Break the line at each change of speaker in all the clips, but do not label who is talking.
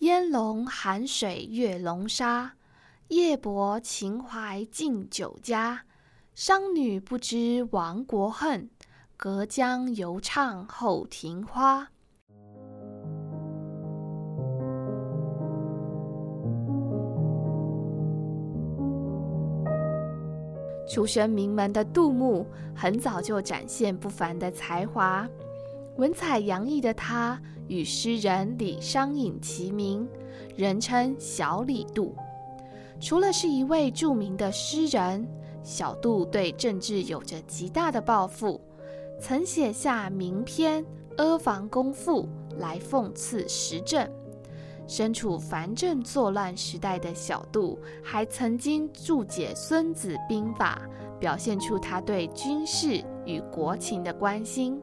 烟笼寒水月笼沙，夜泊秦淮近酒家。商女不知亡国恨，隔江犹唱后庭花。出身名门的杜牧，很早就展现不凡的才华。文采洋溢的他，与诗人李商隐齐名，人称小李杜。除了是一位著名的诗人，小杜对政治有着极大的抱负，曾写下名篇《阿房宫赋》来讽刺时政。身处藩镇作乱时代的小杜，还曾经注解《孙子兵法》，表现出他对军事与国情的关心。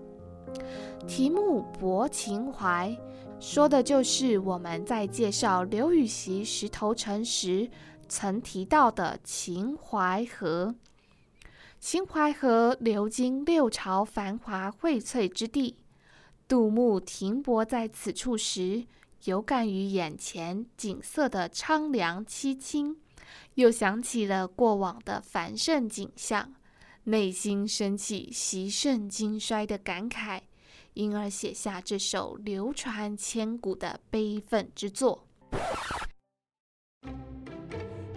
题目《泊秦淮》，说的就是我们在介绍刘禹锡《石头城》时曾提到的秦淮河。秦淮河流经六朝繁华荟萃之地，杜牧停泊在此处时，有感于眼前景色的苍凉凄清，又想起了过往的繁盛景象，内心升起昔盛今衰的感慨，因而写下这首流传千古的悲愤之作。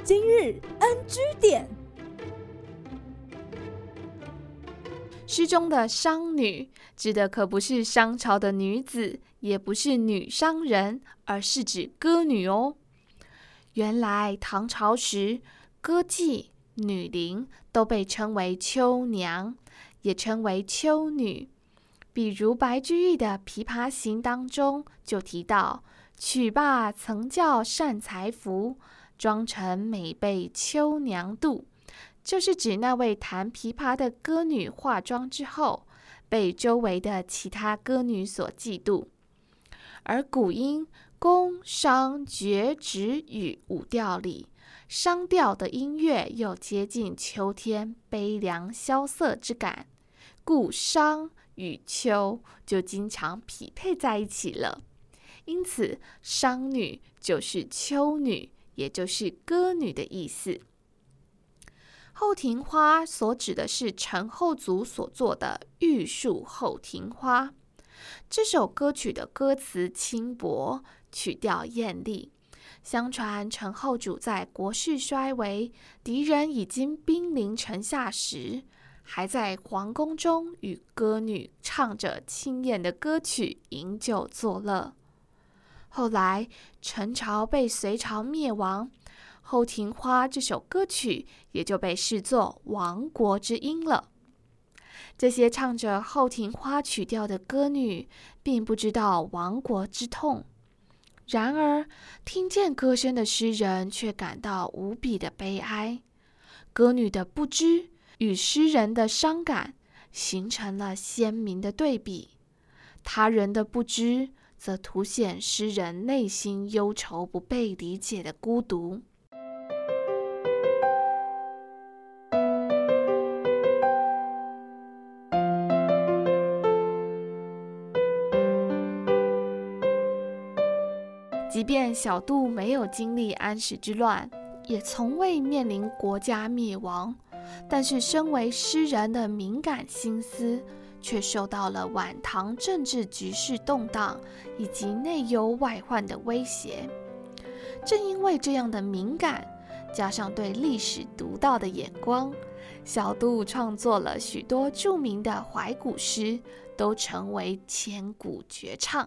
今日 NG 点。
诗中的商女指的可不是商朝的女子，也不是女商人，而是指歌女哦。原来唐朝时，歌妓、女伶都被称为秋娘，也称为秋女。比如白居易的《琵琶行》当中就提到：“曲罢曾教善才服，妆成每被秋娘妒。”就是指那位弹琵琶的歌女化妆之后，被周围的其他歌女所嫉妒。而古音宫商角徵羽五调里，商调的音乐又接近秋天悲凉萧瑟之感，故商与秋就经常匹配在一起了。因此，商女就是秋女，也就是歌女的意思。后庭花所指的是陈后祖所作的玉树后庭花。这首歌曲的歌词轻薄，曲调艳丽。相传陈后主在国势衰微、敌人已经兵临城下时，还在皇宫中与歌女唱着清艳的歌曲，饮酒作乐。后来陈朝被隋朝灭亡。后庭花这首歌曲也就被视作亡国之音了。这些唱着后庭花曲调的歌女，并不知道亡国之痛。然而，听见歌声的诗人却感到无比的悲哀。歌女的不知与诗人的伤感形成了鲜明的对比。他人的不知，则凸显诗人内心忧愁、不被理解的孤独。即便小杜没有经历安史之乱，也从未面临国家灭亡，但是身为诗人的敏感心思，却受到了晚唐政治局势动荡以及内忧外患的威胁。正因为这样的敏感，加上对历史独到的眼光，小杜创作了许多著名的怀古诗，都成为千古绝唱。